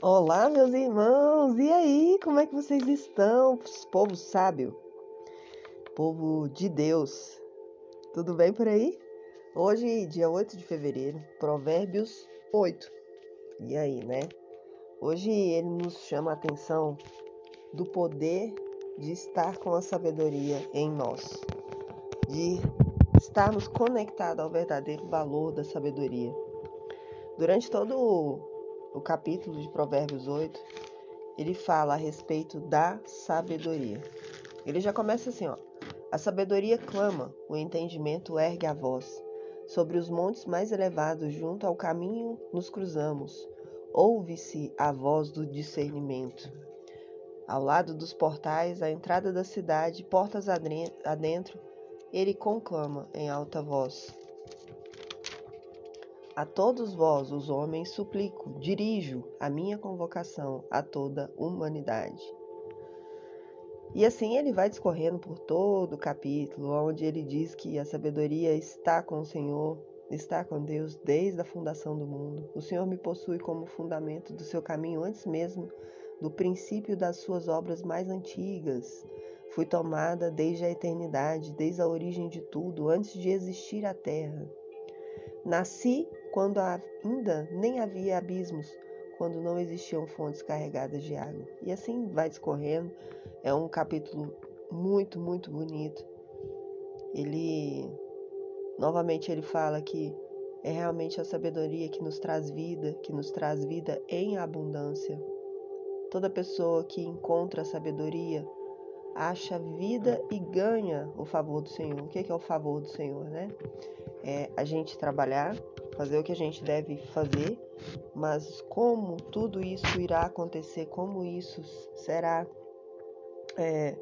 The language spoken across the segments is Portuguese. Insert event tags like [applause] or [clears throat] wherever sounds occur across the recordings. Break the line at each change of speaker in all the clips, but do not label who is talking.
Olá, meus irmãos! E aí, como é que vocês estão? Povo sábio, povo de Deus, tudo bem por aí? Hoje, dia 8 de fevereiro, Provérbios 8. E aí, né? Hoje ele nos chama a atenção do poder de estar com a sabedoria em nós, de estarmos conectados ao verdadeiro valor da sabedoria. Durante todo o capítulo de Provérbios 8, ele fala a respeito da sabedoria. Ele já começa assim, ó. A sabedoria clama, o entendimento ergue a voz. Sobre os montes mais elevados, junto ao caminho, nos cruzamos. Ouve-se a voz do discernimento. Ao lado dos portais, à entrada da cidade, portas adentro, ele conclama em alta voz. A todos vós, os homens, suplico, dirijo a minha convocação a toda humanidade. E assim ele vai discorrendo por todo o capítulo, onde ele diz que a sabedoria está com o Senhor, está com Deus desde a fundação do mundo. O Senhor me possui como fundamento do seu caminho antes mesmo do princípio das suas obras mais antigas. Fui tomada desde a eternidade, desde a origem de tudo, antes de existir a terra. Nasci quando ainda nem havia abismos, quando não existiam fontes carregadas de água. E assim vai discorrendo. É um capítulo muito, muito bonito. Ele novamente ele fala que é realmente a sabedoria que nos traz vida, que nos traz vida em abundância. Toda pessoa que encontra a sabedoria acha vida e ganha o favor do Senhor. O que é o favor do Senhor, né? É a gente trabalhar, fazer o que a gente deve fazer, mas como tudo isso irá acontecer, como isso será, é,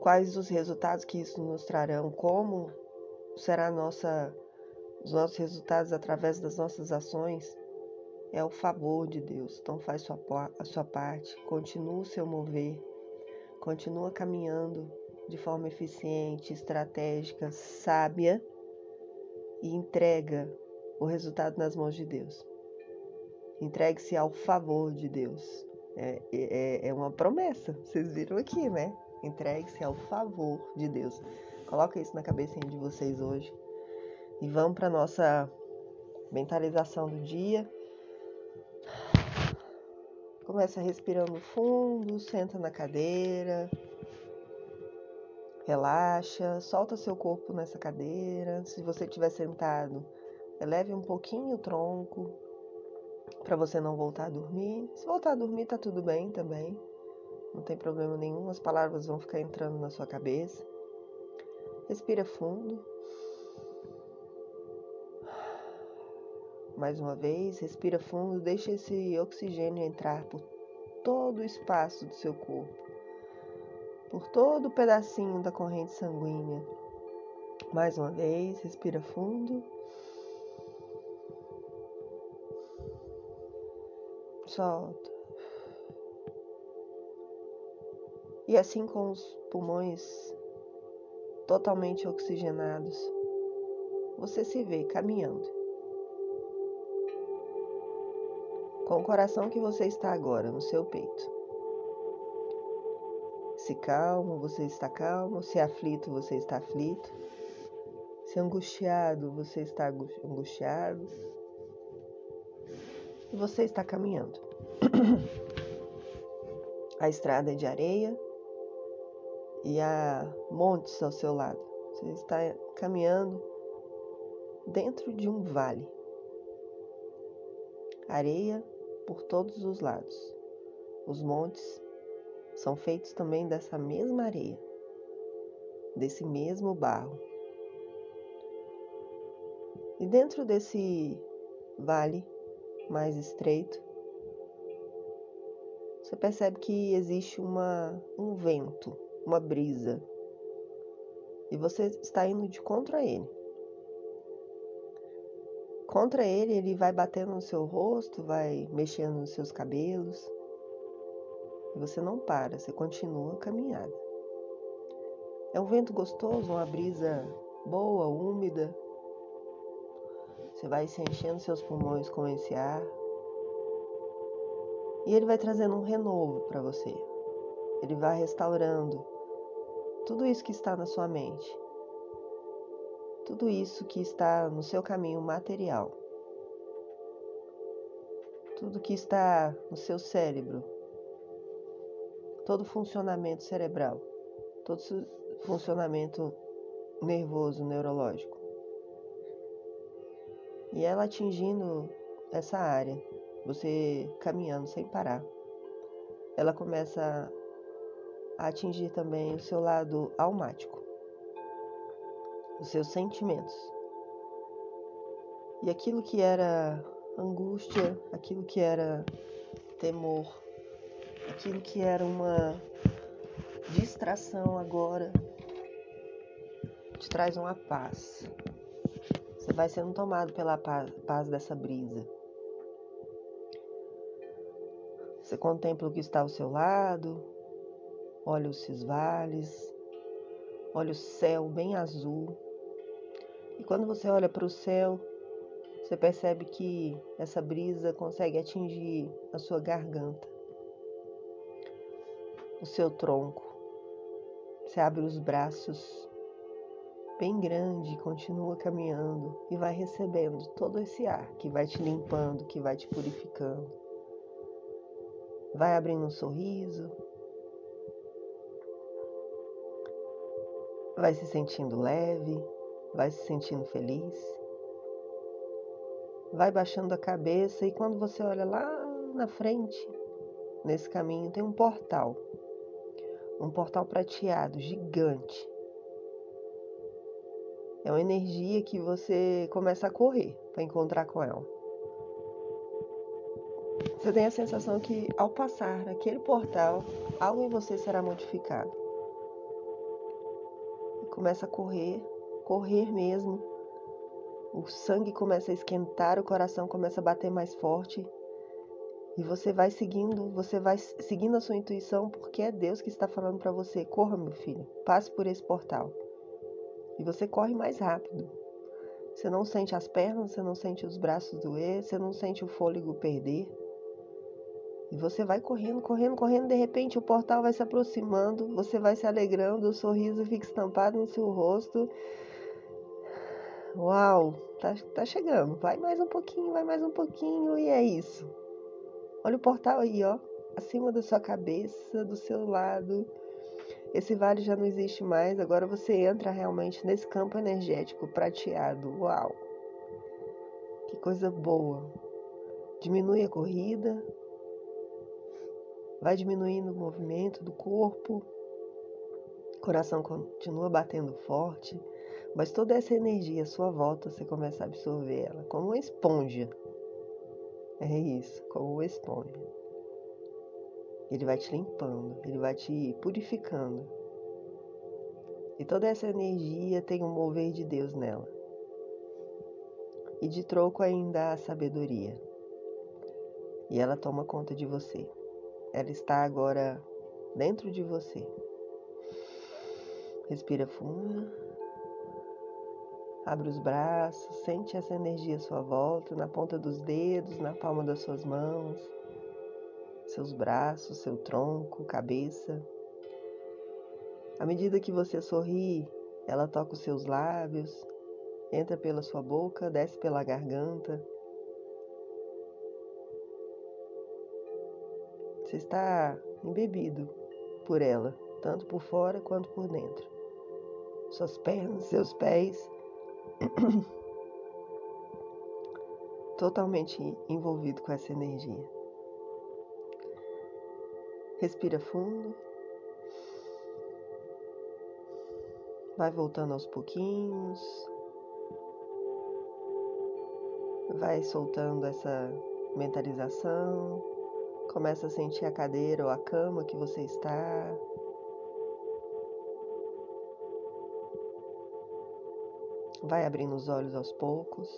quais os resultados que isso nos trarão, como será nossa, os nossos resultados através das nossas ações, é o favor de Deus. Então faz sua, a sua parte, continua o seu mover, continua caminhando de forma eficiente, estratégica, sábia e entrega o resultado nas mãos de Deus. Entregue-se ao favor de Deus. É, é, é uma promessa, vocês viram aqui, né? Entregue-se ao favor de Deus. Coloca isso na cabecinha de vocês hoje. E vamos para nossa mentalização do dia. Começa respirando fundo, senta na cadeira. Relaxa, solta seu corpo nessa cadeira. Se você estiver sentado, Eleve um pouquinho o tronco para você não voltar a dormir. Se voltar a dormir, tá tudo bem também. Não tem problema nenhum, as palavras vão ficar entrando na sua cabeça. Respira fundo. Mais uma vez, respira fundo, deixa esse oxigênio entrar por todo o espaço do seu corpo, por todo o pedacinho da corrente sanguínea. Mais uma vez, respira fundo. Solta. E assim com os pulmões totalmente oxigenados, você se vê caminhando. Com o coração que você está agora no seu peito. Se calmo, você está calmo. Se aflito, você está aflito. Se angustiado, você está angustiado e você está caminhando. [clears throat] a estrada é de areia e há montes ao seu lado. Você está caminhando dentro de um vale. Areia por todos os lados. Os montes são feitos também dessa mesma areia, desse mesmo barro. E dentro desse vale mais estreito, você percebe que existe uma, um vento, uma brisa, e você está indo de contra ele. Contra ele, ele vai batendo no seu rosto, vai mexendo nos seus cabelos, e você não para, você continua a caminhada. É um vento gostoso, uma brisa boa, úmida, você vai se enchendo seus pulmões com esse ar. E ele vai trazendo um renovo para você. Ele vai restaurando tudo isso que está na sua mente. Tudo isso que está no seu caminho material. Tudo que está no seu cérebro. Todo funcionamento cerebral. Todo funcionamento nervoso, neurológico. E ela atingindo essa área, você caminhando sem parar, ela começa a atingir também o seu lado almático, os seus sentimentos. E aquilo que era angústia, aquilo que era temor, aquilo que era uma distração agora te traz uma paz. Vai sendo tomado pela paz dessa brisa. Você contempla o que está ao seu lado, olha os cisvales, olha o céu bem azul. E quando você olha para o céu, você percebe que essa brisa consegue atingir a sua garganta, o seu tronco. Você abre os braços bem grande, continua caminhando e vai recebendo todo esse ar que vai te limpando, que vai te purificando. Vai abrindo um sorriso, vai se sentindo leve, vai se sentindo feliz. Vai baixando a cabeça e quando você olha lá na frente, nesse caminho, tem um portal. Um portal prateado, gigante é uma energia que você começa a correr para encontrar com ela. Você tem a sensação que ao passar naquele portal, algo em você será modificado. Começa a correr, correr mesmo. O sangue começa a esquentar, o coração começa a bater mais forte. E você vai seguindo, você vai seguindo a sua intuição, porque é Deus que está falando para você: corra, meu filho, passe por esse portal e você corre mais rápido. Você não sente as pernas, você não sente os braços doer, você não sente o fôlego perder. E você vai correndo, correndo, correndo, de repente o portal vai se aproximando, você vai se alegrando, o sorriso fica estampado no seu rosto. Uau, tá, tá chegando, vai mais um pouquinho, vai mais um pouquinho, e é isso. Olha o portal aí, ó, acima da sua cabeça, do seu lado. Esse vale já não existe mais, agora você entra realmente nesse campo energético prateado. Uau! Que coisa boa! Diminui a corrida, vai diminuindo o movimento do corpo, o coração continua batendo forte, mas toda essa energia à sua volta você começa a absorver ela como uma esponja. É isso, como uma esponja. Ele vai te limpando, ele vai te purificando. E toda essa energia tem um mover de Deus nela. E de troco ainda a sabedoria. E ela toma conta de você. Ela está agora dentro de você. Respira fundo. Abre os braços, sente essa energia à sua volta, na ponta dos dedos, na palma das suas mãos seus braços, seu tronco, cabeça. À medida que você sorri, ela toca os seus lábios, entra pela sua boca, desce pela garganta. Você está embebido por ela, tanto por fora quanto por dentro. Suas pernas, seus pés, [coughs] totalmente envolvido com essa energia. Respira fundo. Vai voltando aos pouquinhos. Vai soltando essa mentalização. Começa a sentir a cadeira ou a cama que você está. Vai abrindo os olhos aos poucos.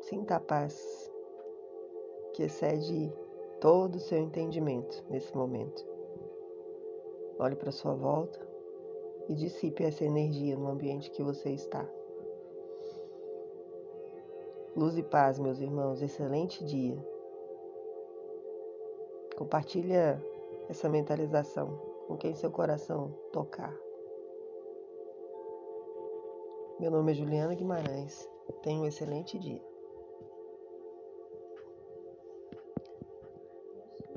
Sinta a paz que excede todo o seu entendimento nesse momento. Olhe para sua volta e dissipe essa energia no ambiente que você está. Luz e paz, meus irmãos, excelente dia. Compartilha essa mentalização com quem seu coração tocar. Meu nome é Juliana Guimarães. Tenha um excelente dia.